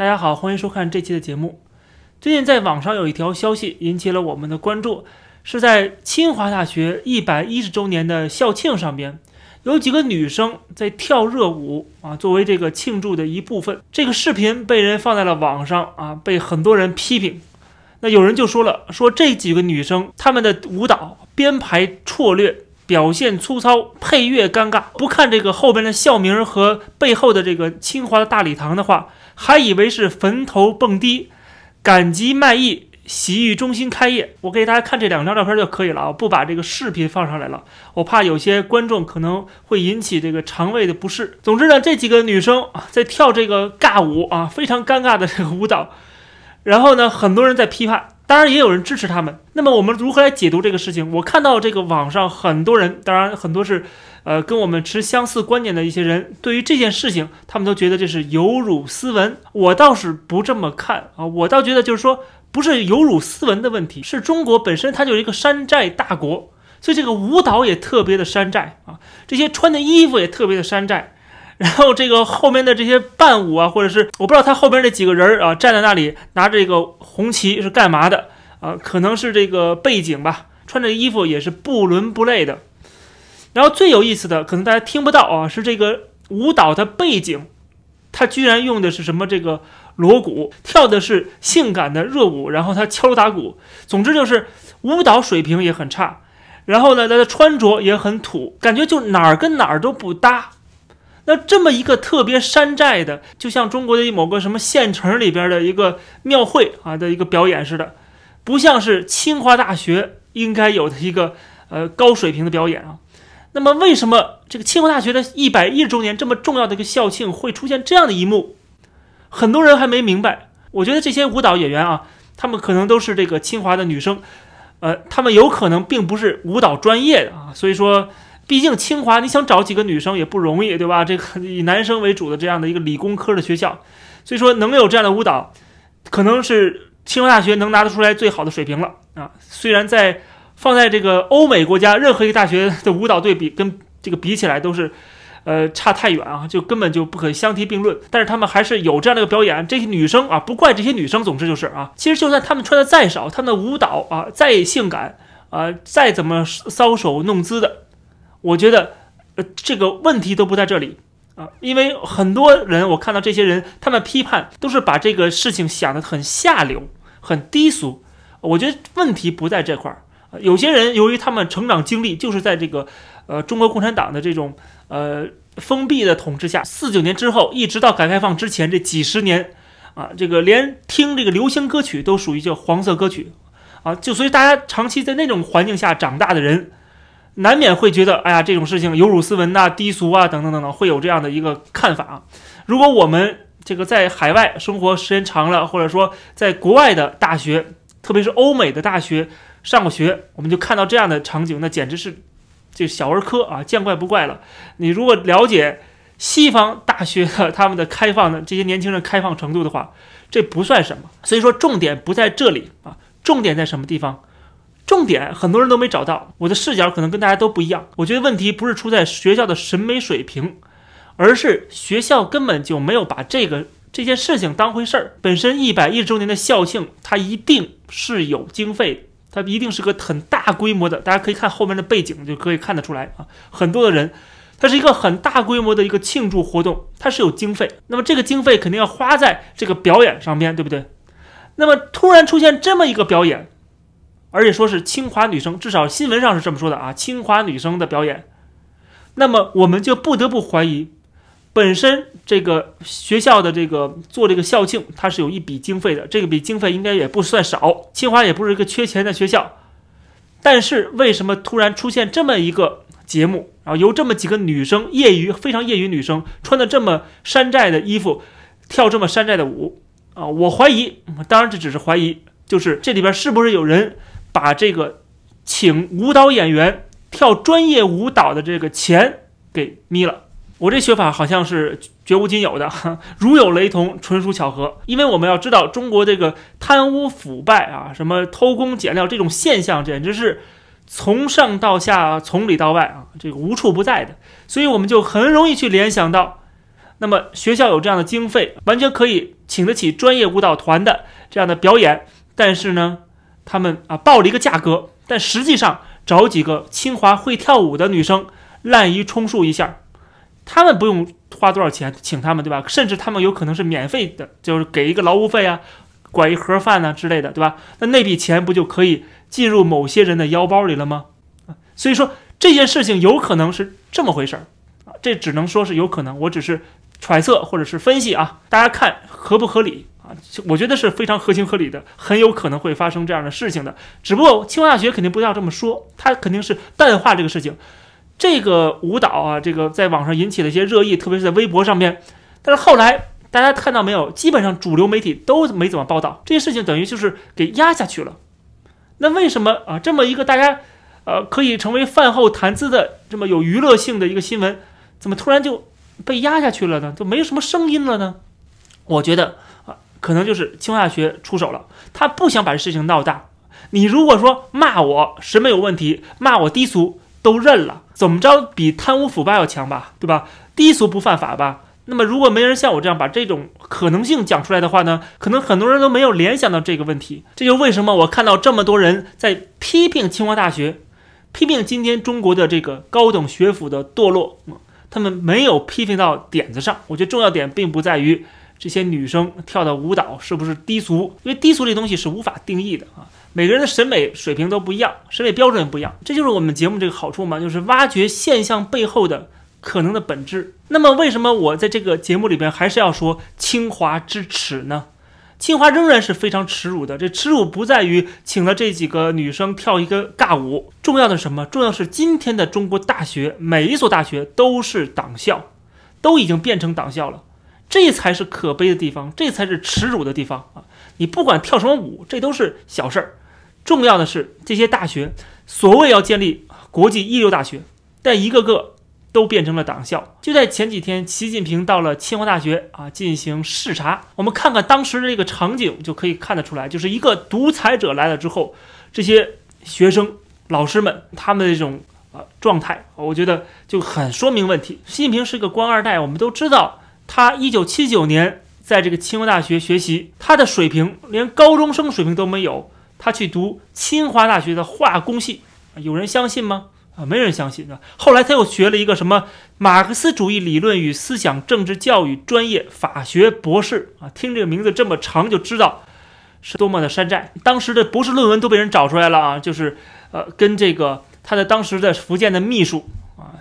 大家好，欢迎收看这期的节目。最近在网上有一条消息引起了我们的关注，是在清华大学一百一十周年的校庆上边，有几个女生在跳热舞啊，作为这个庆祝的一部分。这个视频被人放在了网上啊，被很多人批评。那有人就说了，说这几个女生她们的舞蹈编排错略。表现粗糙，配乐尴尬。不看这个后边的校名和背后的这个清华的大礼堂的话，还以为是坟头蹦迪，赶集卖艺，洗浴中心开业。我给大家看这两张照片就可以了啊，不把这个视频放上来了，我怕有些观众可能会引起这个肠胃的不适。总之呢，这几个女生啊在跳这个尬舞啊，非常尴尬的这个舞蹈，然后呢，很多人在批判。当然也有人支持他们。那么我们如何来解读这个事情？我看到这个网上很多人，当然很多是，呃，跟我们持相似观点的一些人，对于这件事情，他们都觉得这是有辱斯文。我倒是不这么看啊，我倒觉得就是说，不是有辱斯文的问题，是中国本身它就是一个山寨大国，所以这个舞蹈也特别的山寨啊，这些穿的衣服也特别的山寨。然后这个后面的这些伴舞啊，或者是我不知道他后边这几个人啊，站在那里拿着这个红旗是干嘛的啊？可能是这个背景吧，穿着衣服也是不伦不类的。然后最有意思的，可能大家听不到啊，是这个舞蹈的背景，他居然用的是什么这个锣鼓，跳的是性感的热舞，然后他敲锣打鼓，总之就是舞蹈水平也很差。然后呢，他的穿着也很土，感觉就哪儿跟哪儿都不搭。那这么一个特别山寨的，就像中国的某个什么县城里边的一个庙会啊的一个表演似的，不像是清华大学应该有的一个呃高水平的表演啊。那么为什么这个清华大学的一百一十周年这么重要的一个校庆会出现这样的一幕？很多人还没明白。我觉得这些舞蹈演员啊，他们可能都是这个清华的女生，呃，他们有可能并不是舞蹈专业的啊，所以说。毕竟清华，你想找几个女生也不容易，对吧？这个以男生为主的这样的一个理工科的学校，所以说能有这样的舞蹈，可能是清华大学能拿得出来最好的水平了啊。虽然在放在这个欧美国家，任何一个大学的舞蹈队比跟这个比起来都是，呃，差太远啊，就根本就不可相提并论。但是他们还是有这样的一个表演，这些女生啊，不怪这些女生，总之就是啊，其实就算她们穿的再少，她们的舞蹈啊再性感啊，再怎么搔首弄姿的。我觉得，呃，这个问题都不在这里啊，因为很多人，我看到这些人，他们批判都是把这个事情想得很下流、很低俗。我觉得问题不在这块儿。有些人由于他们成长经历就是在这个，呃，中国共产党的这种呃封闭的统治下，四九年之后一直到改革开放之前这几十年，啊，这个连听这个流行歌曲都属于叫黄色歌曲，啊，就所以大家长期在那种环境下长大的人。难免会觉得，哎呀，这种事情有辱斯文呐、低俗啊，等等等等，会有这样的一个看法啊。如果我们这个在海外生活时间长了，或者说在国外的大学，特别是欧美的大学上过学，我们就看到这样的场景，那简直是这小儿科啊，见怪不怪了。你如果了解西方大学的他们的开放的这些年轻人开放程度的话，这不算什么。所以说，重点不在这里啊，重点在什么地方？重点很多人都没找到，我的视角可能跟大家都不一样。我觉得问题不是出在学校的审美水平，而是学校根本就没有把这个这件事情当回事儿。本身一百一十周年的校庆，它一定是有经费，它一定是个很大规模的。大家可以看后面的背景就可以看得出来啊，很多的人，它是一个很大规模的一个庆祝活动，它是有经费。那么这个经费肯定要花在这个表演上面对不对？那么突然出现这么一个表演。而且说是清华女生，至少新闻上是这么说的啊，清华女生的表演，那么我们就不得不怀疑，本身这个学校的这个做这个校庆，它是有一笔经费的，这个笔经费应该也不算少，清华也不是一个缺钱的学校，但是为什么突然出现这么一个节目，然后由这么几个女生，业余非常业余女生，穿的这么山寨的衣服，跳这么山寨的舞啊？我怀疑，当然这只是怀疑，就是这里边是不是有人？把这个请舞蹈演员跳专业舞蹈的这个钱给眯了，我这学法好像是绝无仅有的，如有雷同，纯属巧合。因为我们要知道，中国这个贪污腐败啊，什么偷工减料这种现象，简直是从上到下，从里到外啊，这个无处不在的。所以我们就很容易去联想到，那么学校有这样的经费，完全可以请得起专业舞蹈团的这样的表演，但是呢，他们啊报了一个价格，但实际上找几个清华会跳舞的女生滥竽充数一下，他们不用花多少钱请他们，对吧？甚至他们有可能是免费的，就是给一个劳务费啊，拐一盒饭呐之类的，对吧？那那笔钱不就可以进入某些人的腰包里了吗？所以说这件事情有可能是这么回事儿啊，这只能说是有可能，我只是揣测或者是分析啊，大家看合不合理我觉得是非常合情合理的，很有可能会发生这样的事情的。只不过清华大学肯定不要这么说，他肯定是淡化这个事情。这个舞蹈啊，这个在网上引起了一些热议，特别是在微博上面。但是后来大家看到没有，基本上主流媒体都没怎么报道这些事情，等于就是给压下去了。那为什么啊？这么一个大家。呃，可以成为饭后谈资的这么有娱乐性的一个新闻，怎么突然就被压下去了呢？就没什么声音了呢？我觉得，可能就是清华大学出手了，他不想把事情闹大。你如果说骂我审美有问题，骂我低俗都认了，怎么着比贪污腐败要强吧？对吧？低俗不犯法吧？那么如果没人像我这样把这种可能性讲出来的话呢？可能很多人都没有联想到这个问题。这就为什么我看到这么多人在批评清华大学。批评今天中国的这个高等学府的堕落，他们没有批评到点子上。我觉得重要点并不在于这些女生跳的舞蹈是不是低俗，因为低俗这东西是无法定义的啊。每个人的审美水平都不一样，审美标准也不一样，这就是我们节目这个好处嘛，就是挖掘现象背后的可能的本质。那么，为什么我在这个节目里边还是要说清华之耻呢？清华仍然是非常耻辱的。这耻辱不在于请了这几个女生跳一个尬舞，重要的是什么？重要是今天的中国大学，每一所大学都是党校，都已经变成党校了。这才是可悲的地方，这才是耻辱的地方啊！你不管跳什么舞，这都是小事儿。重要的是这些大学，所谓要建立国际一流大学，但一个个。都变成了党校。就在前几天，习近平到了清华大学啊进行视察。我们看看当时的这个场景，就可以看得出来，就是一个独裁者来了之后，这些学生、老师们他们的这种啊状态，我觉得就很说明问题。习近平是个官二代，我们都知道，他一九七九年在这个清华大学学习，他的水平连高中生水平都没有，他去读清华大学的化工系，有人相信吗？啊，没人相信啊！后来他又学了一个什么马克思主义理论与思想政治教育专业法学博士啊，听这个名字这么长就知道是多么的山寨。当时的博士论文都被人找出来了啊，就是呃，跟这个他的当时的福建的秘书啊。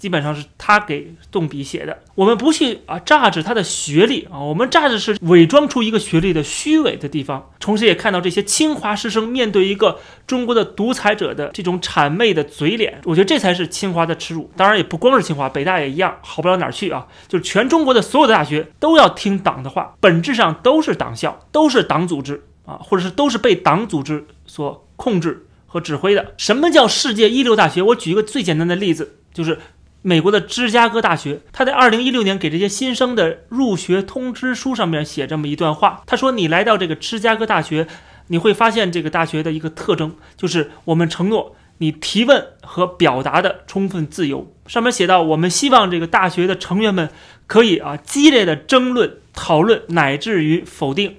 基本上是他给动笔写的。我们不去啊榨制他的学历啊，我们榨制是伪装出一个学历的虚伪的地方。同时也看到这些清华师生面对一个中国的独裁者的这种谄媚的嘴脸，我觉得这才是清华的耻辱。当然也不光是清华，北大也一样，好不了哪儿去啊。就是全中国的所有的大学都要听党的话，本质上都是党校，都是党组织啊，或者是都是被党组织所控制和指挥的。什么叫世界一流大学？我举一个最简单的例子，就是。美国的芝加哥大学，他在二零一六年给这些新生的入学通知书上面写这么一段话，他说：“你来到这个芝加哥大学，你会发现这个大学的一个特征，就是我们承诺你提问和表达的充分自由。上面写到，我们希望这个大学的成员们可以啊激烈的争论、讨论，乃至于否定。”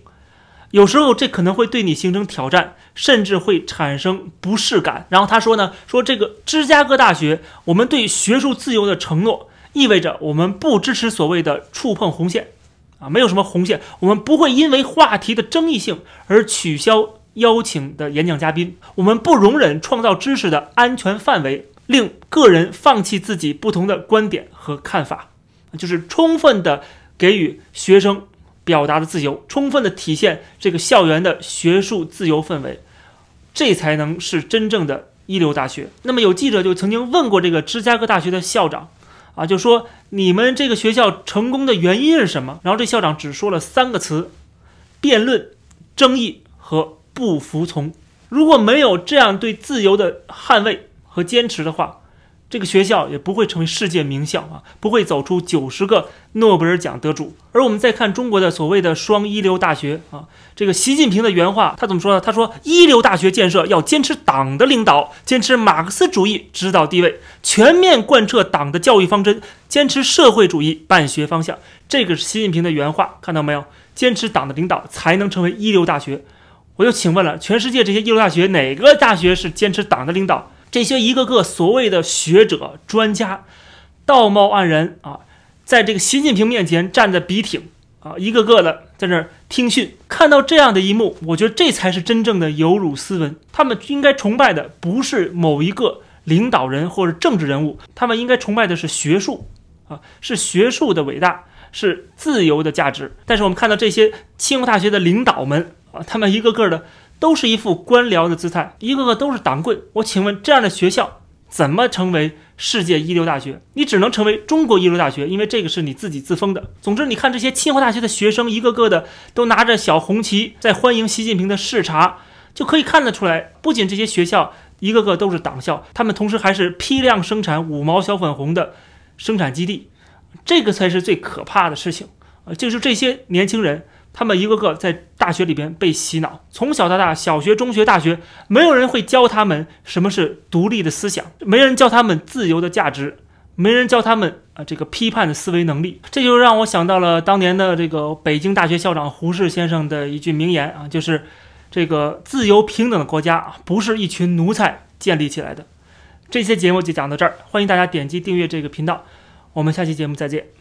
有时候这可能会对你形成挑战，甚至会产生不适感。然后他说呢，说这个芝加哥大学，我们对学术自由的承诺，意味着我们不支持所谓的触碰红线，啊，没有什么红线，我们不会因为话题的争议性而取消邀请的演讲嘉宾，我们不容忍创造知识的安全范围令个人放弃自己不同的观点和看法，就是充分的给予学生。表达的自由，充分的体现这个校园的学术自由氛围，这才能是真正的一流大学。那么有记者就曾经问过这个芝加哥大学的校长，啊，就说你们这个学校成功的原因是什么？然后这校长只说了三个词：辩论、争议和不服从。如果没有这样对自由的捍卫和坚持的话，这个学校也不会成为世界名校啊，不会走出九十个诺贝尔奖得主。而我们再看中国的所谓的双一流大学啊，这个习近平的原话，他怎么说呢？他说：“一流大学建设要坚持党的领导，坚持马克思主义指导地位，全面贯彻党的教育方针，坚持社会主义办学方向。”这个是习近平的原话，看到没有？坚持党的领导，才能成为一流大学。我就请问了，全世界这些一流大学，哪个大学是坚持党的领导？这些一个个所谓的学者、专家，道貌岸然啊，在这个习近平面前站着笔挺啊，一个个的在那儿听训。看到这样的一幕，我觉得这才是真正的有辱斯文。他们应该崇拜的不是某一个领导人或者政治人物，他们应该崇拜的是学术啊，是学术的伟大，是自由的价值。但是我们看到这些清华大学的领导们啊，他们一个个的。都是一副官僚的姿态，一个个都是党棍。我请问，这样的学校怎么成为世界一流大学？你只能成为中国一流大学，因为这个是你自己自封的。总之，你看这些清华大学的学生，一个个的都拿着小红旗在欢迎习近平的视察，就可以看得出来，不仅这些学校一个个都是党校，他们同时还是批量生产五毛小粉红的生产基地，这个才是最可怕的事情啊！就是这些年轻人。他们一个个在大学里边被洗脑，从小到大，小学、中学、大学，没有人会教他们什么是独立的思想，没人教他们自由的价值，没人教他们啊这个批判的思维能力。这就让我想到了当年的这个北京大学校长胡适先生的一句名言啊，就是这个自由平等的国家啊，不是一群奴才建立起来的。这期节目就讲到这儿，欢迎大家点击订阅这个频道，我们下期节目再见。